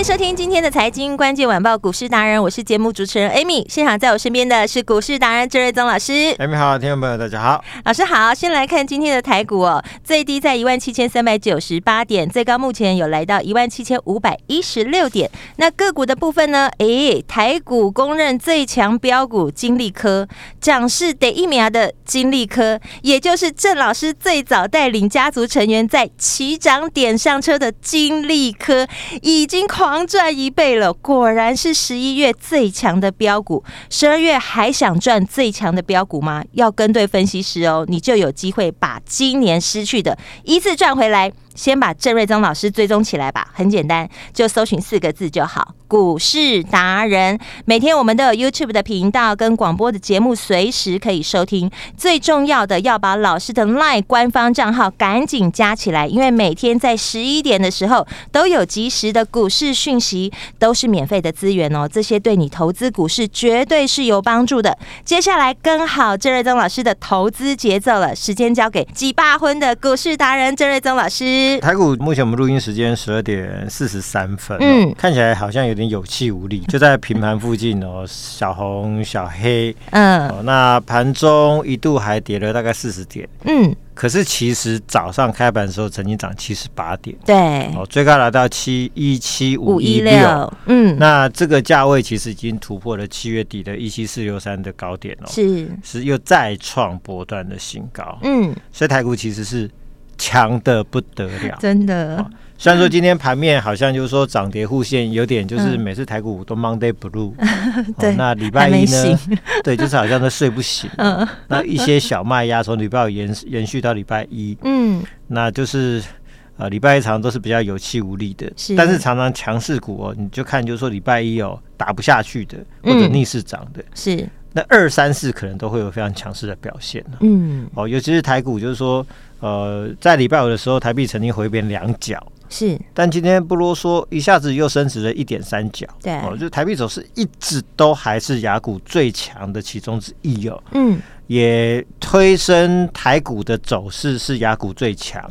迎收听今天的财经关键晚报股市达人，我是节目主持人 Amy。现场在我身边的是股市达人郑瑞宗老师。Amy 好，听众朋友大家好，老师好。先来看今天的台股哦，最低在一万七千三百九十八点，最高目前有来到一万七千五百一十六点。那个股的部分呢？诶，台股公认最强标股金利科，涨势得一秒的金利科，也就是郑老师最早带领家族成员在起涨点上车的金利科，已经。狂狂赚一倍了，果然是十一月最强的标股。十二月还想赚最强的标股吗？要跟对分析师哦，你就有机会把今年失去的一次赚回来。先把郑瑞宗老师追踪起来吧，很简单，就搜寻四个字就好，股市达人。每天我们都有 YouTube 的频道跟广播的节目，随时可以收听。最重要的要把老师的 LINE 官方账号赶紧加起来，因为每天在十一点的时候都有及时的股市讯息，都是免费的资源哦。这些对你投资股市绝对是有帮助的。接下来跟好郑瑞宗老师的投资节奏了，时间交给几把婚的股市达人郑瑞宗老师。台股目前我们录音时间十二点四十三分，嗯，看起来好像有点有气无力，就在平盘附近哦，小红小黑，嗯，哦，那盘中一度还跌了大概四十点，嗯，可是其实早上开盘的时候曾经涨七十八点，对，哦，最高来到七一七五一六，嗯，那这个价位其实已经突破了七月底的一七四六三的高点哦，是。是又再创波段的新高，嗯，所以台股其实是。强的不得了，真的。哦、虽然说今天盘面好像就是说涨跌互现，有点就是每次台股都 Monday Blue、嗯。对、哦，那礼拜一呢？对，就是好像都睡不醒。嗯。那一些小卖压从礼拜五延 延续到礼拜一。嗯。那就是呃，礼拜一常常都是比较有气无力的，是。但是常常强势股哦，你就看就是说礼拜一哦打不下去的，或者逆势涨的，是。那二三四可能都会有非常强势的表现。嗯。哦，尤其是台股，就是说。呃，在礼拜五的时候，台币曾经回贬两角，是，但今天不啰嗦，一下子又升值了一点三角，对，哦，就台币走势一直都还是雅股最强的其中之一哦，嗯，也推升台股的走势是雅股最强，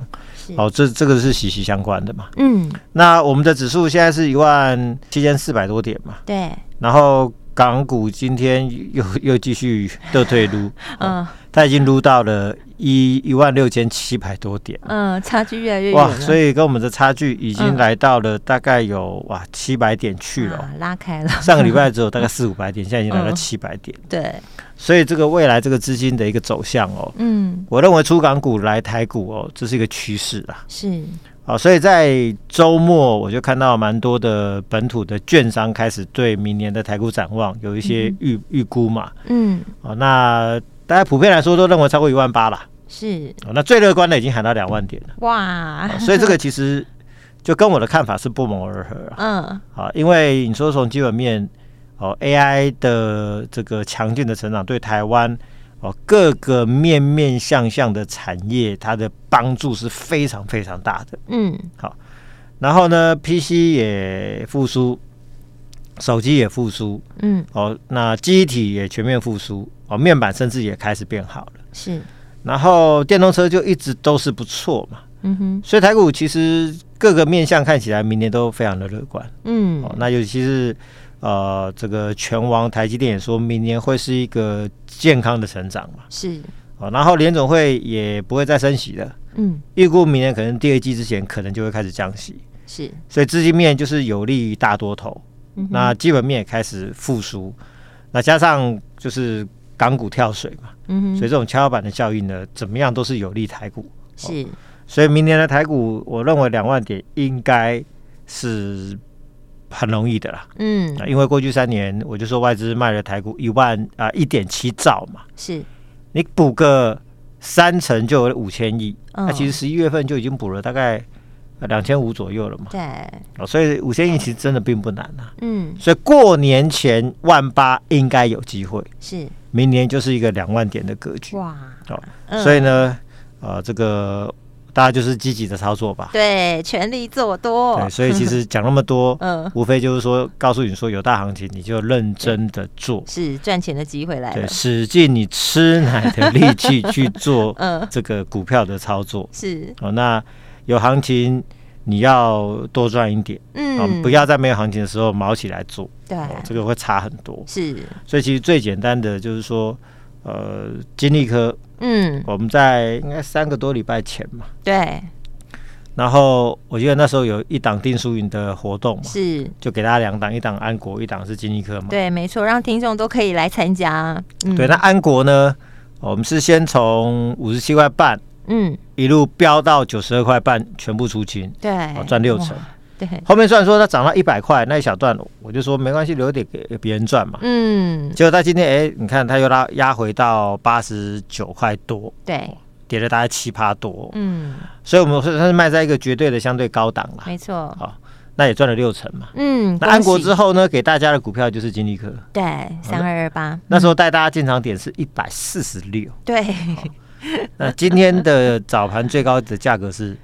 哦，这这个是息息相关的嘛，嗯，那我们的指数现在是一万七千四百多点嘛，对，然后港股今天又又继续倒退撸，嗯，它已经撸到了。一一万六千七百多点，嗯，差距越来越远哇，所以跟我们的差距已经来到了大概有、嗯、哇七百点去了，啊、拉开了。上个礼拜只有大概四五百点，现在已经来到七百点、嗯。对，所以这个未来这个资金的一个走向哦，嗯，我认为出港股来台股哦，这是一个趋势啊。是，好，所以在周末我就看到蛮多的本土的券商开始对明年的台股展望有一些预预、嗯、估嘛。嗯，好，那。大家普遍来说都认为超过一万八了，是、哦。那最乐观的已经喊到两万点了，哇、哦！所以这个其实就跟我的看法是不谋而合啊。嗯，好，因为你说从基本面哦，AI 的这个强劲的成长对台湾哦各个面面向向的产业，它的帮助是非常非常大的。嗯，好。然后呢，PC 也复苏，手机也复苏，嗯，哦，那记忆体也全面复苏。哦，面板甚至也开始变好了，是。然后电动车就一直都是不错嘛，嗯哼。所以台股其实各个面向看起来明年都非常的乐观，嗯。哦，那尤其是呃，这个拳王台积电也说明年会是一个健康的成长嘛，是。哦，然后联总会也不会再升息了，嗯。预估明年可能第二季之前可能就会开始降息，是。所以资金面就是有利于大多头，嗯，那基本面也开始复苏，那加上就是。港股跳水嘛，嗯哼，所以这种跷跷板的效应呢，怎么样都是有利台股。是，哦，所以明年的台股，我认为两万点应该是很容易的啦。嗯，因为过去三年我就说外资卖了台股一万啊一点七兆嘛，是你补个三成就有五千亿，那其实十一月份就已经补了大概两千五左右了嘛。对，哦，所以五千亿其实真的并不难啊。嗯，所以过年前万八应该有机会，是明年就是一个两万点的格局。哇，哦，所以呢，呃，这个。大家就是积极的操作吧，对，全力做多。对，所以其实 讲那么多，嗯，无非就是说，告诉你说有大行情，你就认真的做，是赚钱的机会来了，对，使尽你吃奶的力气去做，嗯，这个股票的操作。是。哦，那有行情你要多赚一点，嗯，不要在没有行情的时候毛起来做，对，这个会差很多。是，所以其实最简单的就是说，呃，金利科。嗯，我们在应该三个多礼拜前嘛，对。然后我记得那时候有一档定输赢的活动嘛，是，就给大家两档，一档安国，一档是金立科嘛。对，没错，让听众都可以来参加。嗯、对，那安国呢，我们是先从五十七块半，嗯，一路飙到九十二块半，全部出清，对，赚六成。对，后面虽然说它涨到一百块那一小段，我就说没关系，留点给别人赚嘛。嗯，结果它今天哎，你看它又拉压回到八十九块多，对，跌了大概七趴多。嗯，所以我们说它是卖在一个绝对的相对高档了。没错，好，那也赚了六成嘛。嗯，那安国之后呢，给大家的股票就是金利科，对，三二二八。那时候带大家进场点是一百四十六，对。那今天的早盘最高的价格是。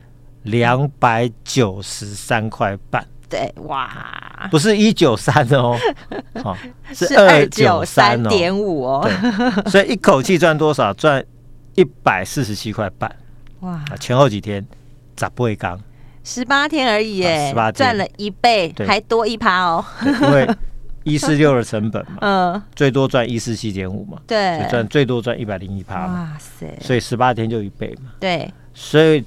两百九十三块半，对，哇，不是一九三哦，哦，是二九三点五哦，所以一口气赚多少？赚一百四十七块半，哇！前后几天咋不会刚？十八天而已耶，十八天赚了一倍，还多一趴哦。因为一四六的成本嘛，嗯，最多赚一四七点五嘛，对，赚最多赚一百零一趴，哇塞！所以十八天就一倍嘛，对，所以。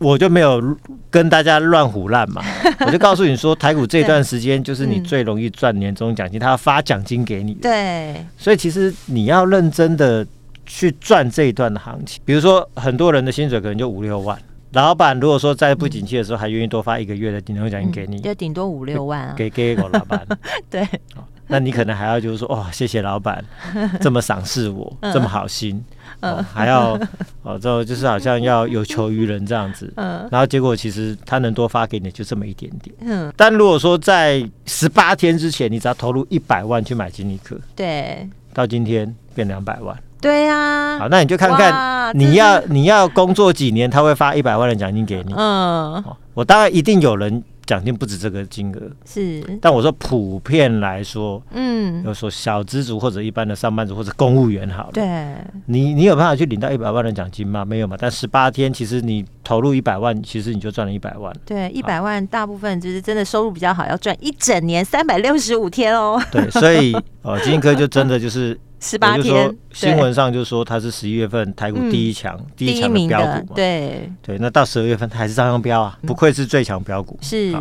我就没有跟大家乱胡烂嘛，我就告诉你说，台股这段时间就是你最容易赚年终奖金，他要发奖金给你。对，所以其实你要认真的去赚这一段的行情。比如说，很多人的薪水可能就五六万，老板如果说在不景气的时候还愿意多发一个月的年终奖金给你，就顶多五六万啊，给给我老板。对。那你可能还要就是说，哇，谢谢老板 这么赏识我，这么好心，还要哦，这就是好像要有求于人这样子，嗯。然后结果其实他能多发给你就这么一点点，嗯。但如果说在十八天之前，你只要投入一百万去买金立克，对，到今天变两百万，对呀，好，那你就看看你要你要工作几年，他会发一百万的奖金给你，嗯，我当然一定有人。奖金不止这个金额是，但我说普遍来说，嗯，有说小资族或者一般的上班族或者公务员好了，对，你你有办法去领到一百万的奖金吗？没有嘛。但十八天，其实你投入一百万，其实你就赚了一百万。对，一百万大部分就是真的收入比较好，要赚一整年三百六十五天哦。对，所以呃，金科就真的就是。十八天，新闻上就说它是十一月份台股第一强，第一强的标股嘛。对对，那到十二月份它还是照样标啊，不愧是最强标股。是。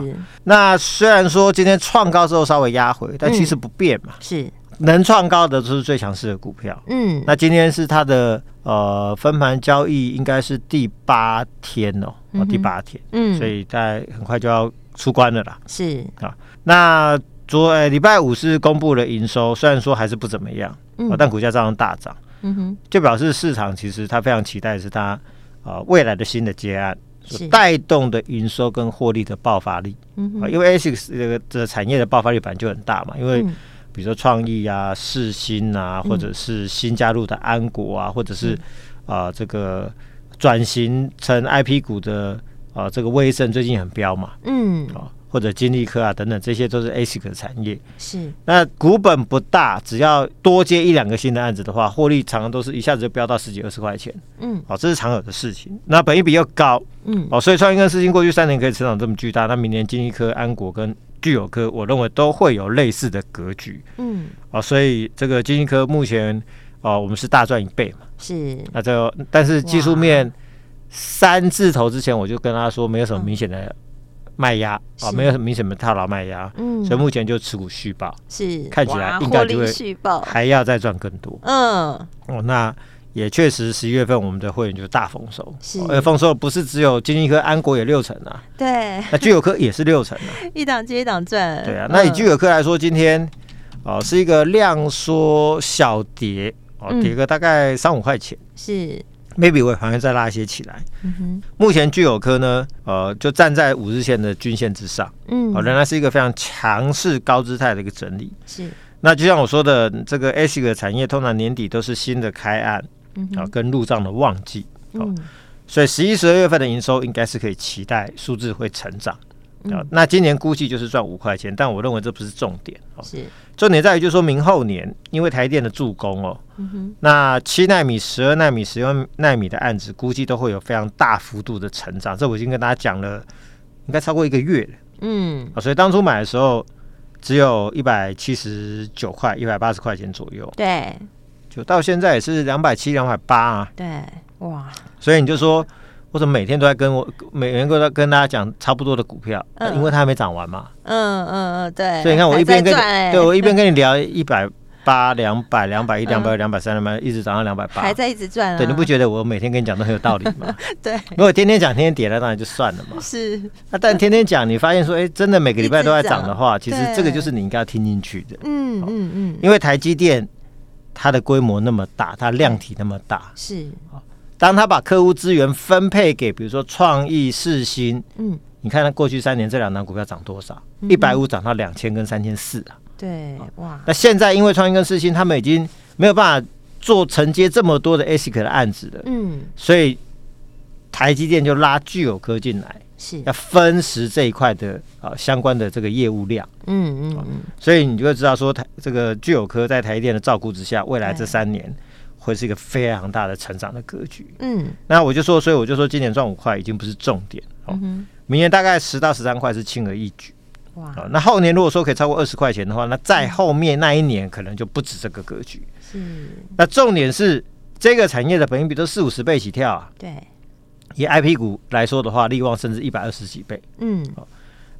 那虽然说今天创高之后稍微压回，但其实不变嘛。是。能创高的都是最强势的股票。嗯。那今天是它的呃分盘交易，应该是第八天哦，第八天。嗯。所以在很快就要出关了啦。是。啊，那昨礼拜五是公布了营收，虽然说还是不怎么样。嗯、但股价照样大涨，嗯哼，就表示市场其实它非常期待的是它啊、呃、未来的新的接案所带动的营收跟获利的爆发力，嗯哼，因为 ASIC 这个这产业的爆发力本来就很大嘛，因为比如说创意啊、世新啊，或者是新加入的安国啊，或者是啊、呃、这个转型成 IP 股的啊、呃、这个威盛最近很飙嘛，嗯，啊。或者金立科啊等等，这些都是 ASIC 的产业。是，那股本不大，只要多接一两个新的案子的话，获利常常都是一下子就飙到十几二十块钱。嗯，哦，这是常有的事情。那本益比又高，嗯，哦，所以创意跟世芯过去三年可以成长这么巨大，那明年金立科、安国跟聚友科，我认为都会有类似的格局。嗯，哦，所以这个金立科目前哦，我们是大赚一倍嘛。是，那这但是技术面三字头之前，我就跟他说，没有什么明显的。卖压啊，哦、没有很明显的套牢卖压，嗯，所以目前就持股续报，是。看起来应该就会还要再赚更多，嗯，哦，那也确实十一月份我们的会员就大丰收，是，而丰收不是只有金丽科、安国也六成啊，对，那聚友科也是六成啊，一档接一档赚，对啊，那以聚友科来说，今天哦、呃、是一个量缩小跌哦，跌个大概三五块钱，是。Maybe 我还会再拉一些起来。嗯哼，目前聚友科呢，呃，就站在五日线的均线之上，嗯，哦，仍然是一个非常强势高姿态的一个整理。是，那就像我说的，这个 ASIC 的产业通常年底都是新的开案，啊，跟入账的旺季，嗯，所以十一、十二月份的营收应该是可以期待数字会成长。啊，那今年估计就是赚五块钱，但我认为这不是重点哦。是，重点在于就是说明后年，因为台电的助攻哦，嗯、那七纳米、十二纳米、十二纳米的案子，估计都会有非常大幅度的成长。这我已经跟大家讲了，应该超过一个月了。嗯，啊，所以当初买的时候只有一百七十九块、一百八十块钱左右。对，就到现在也是两百七、两百八啊。对，哇，所以你就说。或者每天都在跟我，每天都在跟大家讲差不多的股票，嗯、因为它还没涨完嘛。嗯嗯嗯，对。所以你看，我一边跟你，欸、对我一边跟你聊一百八、两百、两百一、两百二、两百三、两百，一直涨到两百八，还在一直赚啊。对，你不觉得我每天跟你讲都很有道理吗？对。如果天天讲，天天跌了，当然就算了嘛。是。那、啊、但天天讲，你发现说，哎、欸，真的每个礼拜都在涨的话，其实这个就是你应该要听进去的。嗯嗯嗯。因为台积电它的规模那么大，它量体那么大，是。当他把客户资源分配给，比如说创意、世新，嗯，你看他过去三年这两档股票涨多少？一百五涨到两千跟三千四啊。对，哇。那现在因为创意跟世新他们已经没有办法做承接这么多的 ASIC 的案子了，嗯，所以台积电就拉聚友科进来，是要分食这一块的啊相关的这个业务量，嗯嗯嗯。所以你就会知道说台这个聚友科在台积电的照顾之下，未来这三年。会是一个非常大的成长的格局。嗯，那我就说，所以我就说，今年赚五块已经不是重点。哦，嗯、明年大概十到十三块是轻而易举。哇，那后年如果说可以超过二十块钱的话，那再后面那一年可能就不止这个格局。是，那重点是这个产业的本益比都四五十倍起跳啊。对，以 IP 股来说的话，利旺甚至一百二十几倍。嗯，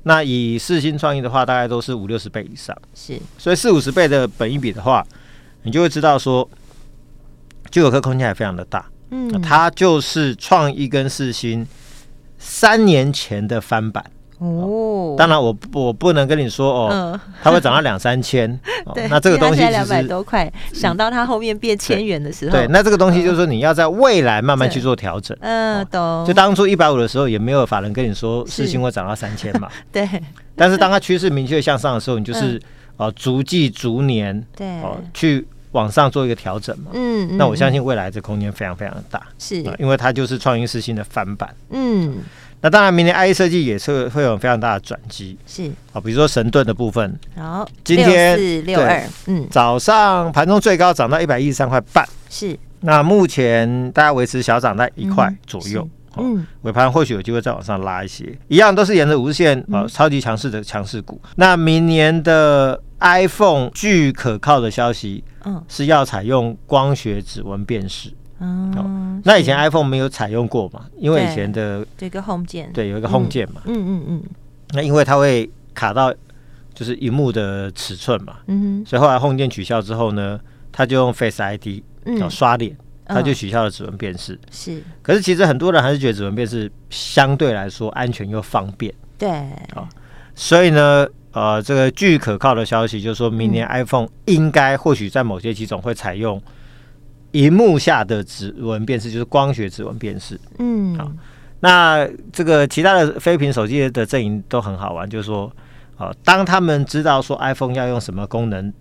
那以四新创意的话，大概都是五六十倍以上。是，所以四五十倍的本益比的话，你就会知道说。聚友科空间还非常的大，嗯，它就是创意跟世芯三年前的翻版哦。当然我，我我不能跟你说哦，嗯、它会涨到两三千。对，那这个东西两百多块，想到它后面变千元的时候，对，那这个东西就是说你要在未来慢慢去做调整。嗯，懂。就当初一百五的时候，也没有法人跟你说世芯会涨到三千嘛。对。但是当它趋势明确向上的时候，你就是哦、嗯，逐季逐年对哦去。往上做一个调整嘛，嗯，那我相信未来这空间非常非常的大，是，因为它就是创意世芯的翻版，嗯，那当然明年 IE 设计也是会有非常大的转机，是，啊，比如说神盾的部分，好，今天六四六二，嗯，早上盘中最高涨到一百一十三块半，是，那目前大家维持小涨在一块左右，嗯，尾盘或许有机会再往上拉一些，一样都是沿着五日线啊，超级强势的强势股，那明年的。iPhone 据可靠的消息，嗯，是要采用光学指纹辨识。嗯，那以前 iPhone 没有采用过嘛？因为以前的这个 Home 键，对，有一个 Home 键嘛。嗯嗯嗯。那因为它会卡到就是荧幕的尺寸嘛。嗯哼。所以后来 Home 键取消之后呢，他就用 Face ID，嗯，刷脸，他就取消了指纹辨识。是。可是其实很多人还是觉得指纹辨识相对来说安全又方便。对。啊，所以呢。呃，这个据可靠的消息，就是说明年 iPhone 应该或许在某些机种会采用荧幕下的指纹辨识，就是光学指纹辨识。嗯，好，那这个其他的非屏手机的阵营都很好玩，就是说，呃，当他们知道说 iPhone 要用什么功能，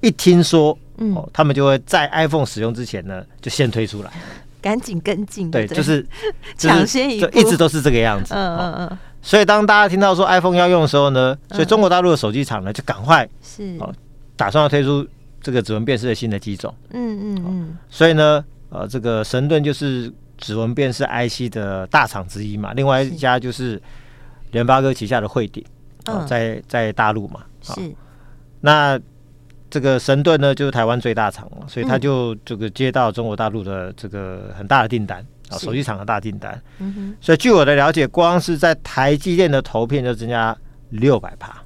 一听说，哦，他们就会在 iPhone 使用之前呢，就先推出来，赶紧跟进。对，就是 抢先一步，就一直都是这个样子。嗯嗯嗯。所以当大家听到说 iPhone 要用的时候呢，所以中国大陆的手机厂呢就赶快是哦，打算要推出这个指纹辨识的新的机种。嗯嗯嗯。所以呢，呃，这个神盾就是指纹辨识 IC 的大厂之一嘛，另外一家就是联发科旗下的慧鼎，在在大陆嘛。是。那这个神盾呢，就是台湾最大厂了，所以他就这个接到中国大陆的这个很大的订单。啊，手机厂的大订单，所以据我的了解，光是在台积电的投片就增加六百趴，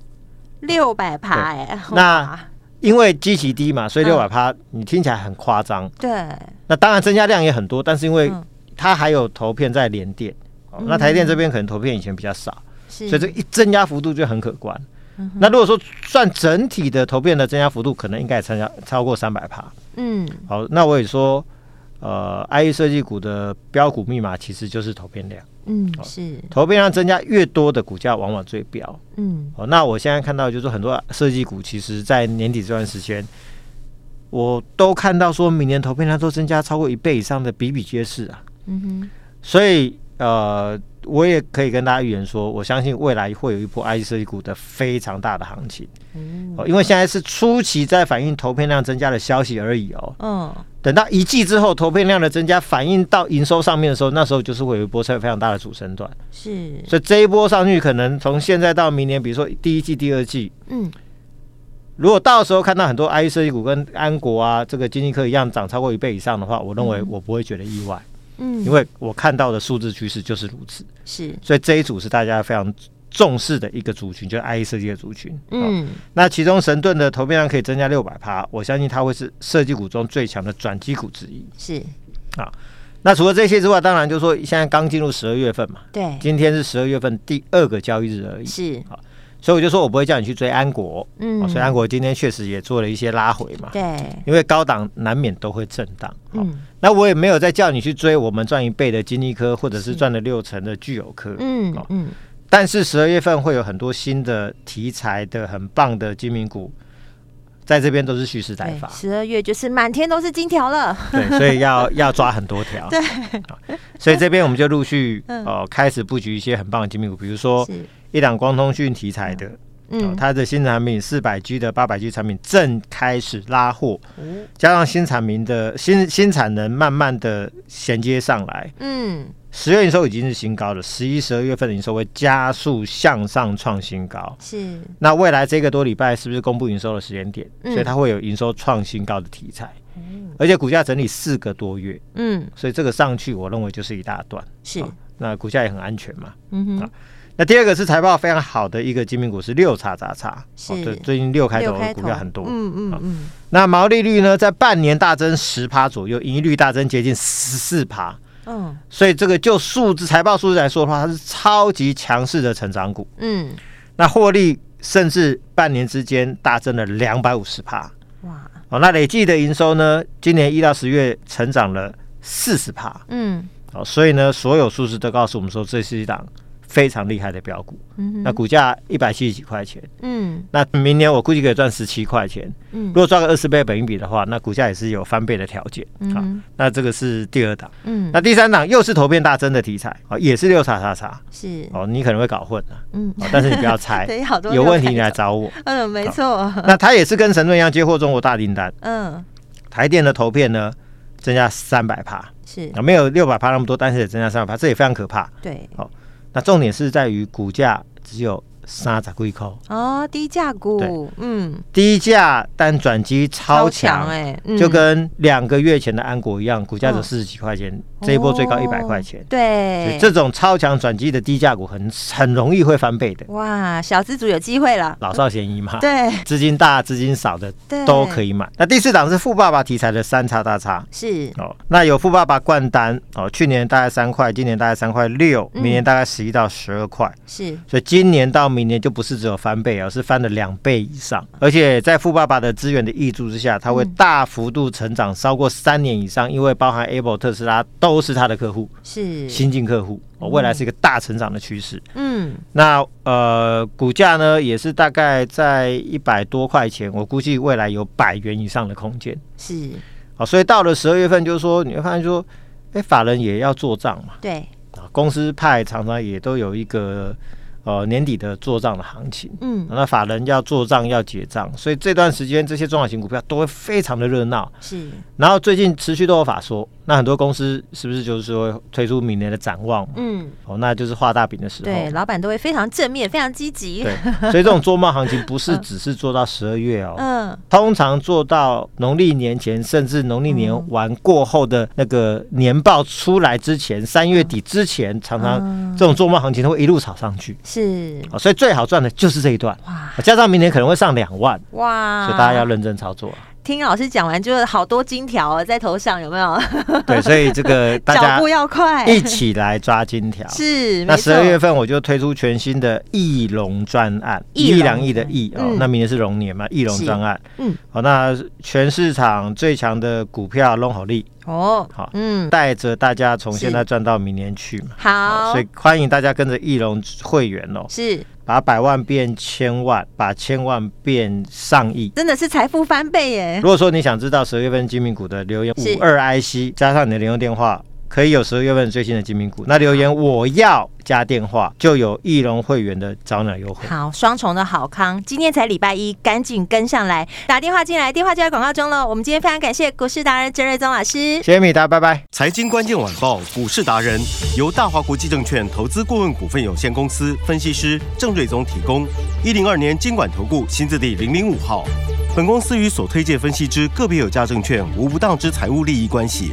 六百趴哎，那因为基期低嘛，所以六百趴你听起来很夸张。对。那当然增加量也很多，但是因为它还有投片在联电，嗯、那台电这边可能投片以前比较少，嗯、所以这一增加幅度就很可观。嗯、那如果说算整体的投片的增加幅度，可能应该也参加超过三百趴。嗯。好，那我也说，呃，IE 设计股的标股密码其实就是投片量。嗯，是投片量增加越多的股价往往最标。嗯，哦，那我现在看到就是很多设计股，其实在年底这段时间，我都看到说明年投片量都增加超过一倍以上的比比皆是啊。嗯哼，所以呃。我也可以跟大家预言说，我相信未来会有一波 IE 设计股的非常大的行情。嗯，因为现在是初期在反映投片量增加的消息而已哦。嗯，等到一季之后，投片量的增加反映到营收上面的时候，那时候就是会有一波非常大的主升段。是，所以这一波上去，可能从现在到明年，比如说第一季、第二季，嗯，如果到时候看到很多 IC 设计股跟安国啊，这个经济科一样涨超过一倍以上的话，我认为我不会觉得意外。嗯，因为我看到的数字趋势就是如此，是，所以这一组是大家非常重视的一个族群，就是 IE 设计的族群。嗯，那其中神盾的投片量可以增加六百趴，我相信它会是设计股中最强的转机股之一。是，啊，那除了这些之外，当然就是说现在刚进入十二月份嘛，对，今天是十二月份第二个交易日而已。是，啊。所以我就说，我不会叫你去追安国，嗯，所以安国今天确实也做了一些拉回嘛，对，因为高档难免都会震荡，嗯，那我也没有再叫你去追我们赚一倍的晶心科，或者是赚了六成的聚友科，嗯嗯，但是十二月份会有很多新的题材的很棒的精品股，在这边都是蓄势待发，十二月就是满天都是金条了，对，所以要 要抓很多条，对，所以这边我们就陆续哦开始布局一些很棒的精品股，比如说。一档光通讯题材的，嗯，它的新产品四百 G 的八百 G 产品正开始拉货，加上新产品的新新产能慢慢的衔接上来，嗯，十月营收已经是新高了，十一、十二月份的营收会加速向上创新高，是。那未来这个多礼拜是不是公布营收的时间点？所以它会有营收创新高的题材，而且股价整理四个多月，嗯，所以这个上去我认为就是一大段，是。那股价也很安全嘛，嗯哼。那第二个是财报非常好的一个精品股是六叉叉叉，是、哦、对，最近六开头的股票很多，嗯嗯嗯。那毛利率呢，在半年大增十趴左右，盈利率大增接近十四趴，嗯，所以这个就数字财报数字来说的话，它是超级强势的成长股，嗯。那获利甚至半年之间大增了两百五十趴，哇，哦，那累计的营收呢，今年一到十月成长了四十趴，嗯，哦，所以呢，所有数字都告诉我们说，这是一档。非常厉害的标股，嗯、那股价一百七十几块钱，嗯，那明年我估计可以赚十七块钱，嗯，如果赚个二十倍本益比的话，那股价也是有翻倍的条件，嗯、好，那这个是第二档，嗯，那第三档又是投片大增的题材，啊，也是六叉叉叉，是，哦，你可能会搞混了，嗯，但是你不要猜，有问题你来找我，嗯，没错，那它也是跟神盾一样接获中国大订单，嗯，台电的投片呢增加三百帕，是，啊，没有六百帕那么多，但是也增加三百帕，这也非常可怕，对，好。那重点是在于股价只有。三十几块。哦，低价股，嗯，低价但转机超强哎，就跟两个月前的安国一样，股价只四十几块钱，这一波最高一百块钱，对，这种超强转机的低价股很很容易会翻倍的，哇，小资主有机会了，老少咸宜嘛，对，资金大资金少的都可以买。那第四档是富爸爸题材的三叉大叉，是。哦，那有富爸爸灌单哦，去年大概三块，今年大概三块六，明年大概十一到十二块，是，所以今年到。明年就不是只有翻倍，而是翻了两倍以上。而且在富爸爸的资源的挹注之下，它会大幅度成长，超过三年以上。因为包含 Apple、特斯拉都是它的客户，是新进客户，未来是一个大成长的趋势。嗯，那呃，股价呢也是大概在一百多块钱，我估计未来有百元以上的空间。是，好，所以到了十二月份，就是说你会发现说，哎，法人也要做账嘛。对，啊，公司派常常也都有一个。呃，年底的做账的行情，嗯，那法人要做账要结账，所以这段时间这些中小型股票都会非常的热闹。是，然后最近持续都有法说，那很多公司是不是就是说推出明年的展望？嗯，哦，那就是画大饼的时候。对，老板都会非常正面，非常积极。对，所以这种做梦行情不是只是做到十二月哦，嗯，通常做到农历年前，甚至农历年完过后的那个年报出来之前，三月底之前，常常这种做梦行情都会一路炒上去。是，所以最好赚的就是这一段。哇，加上明年可能会上两万哇，所以大家要认真操作。听老师讲完，就是好多金条在头上，有没有？对，所以这个 大家脚步要快，一起来抓金条。是，那十二月份我就推出全新的翼龙专案，一亿两亿的翼哦，那明年是龙年嘛，翼龙专案。嗯，好，那全市场最强的股票龙好利哦，好，嗯，带着大家从现在赚到明年去嘛。好，所以欢迎大家跟着翼龙会员哦。是。把百万变千万，把千万变上亿，真的是财富翻倍耶！如果说你想知道十二月份精品股的留言，五二 IC 加上你的联络电话。可以有十二月份最新的精品股，那留言我要加电话，就有翼龙会员的早鸟优惠。好，双重的好康，今天才礼拜一，赶紧跟上来，打电话进来，电话就在广告中了。我们今天非常感谢股市达人郑瑞宗老师，谢谢米达，拜拜。财经关键晚报股市达人由大华国际证券投资顾问股份有限公司分析师郑瑞宗提供，一零二年经管投顾新字第零零五号。本公司与所推介分析之个别有价证券无不当之财务利益关系。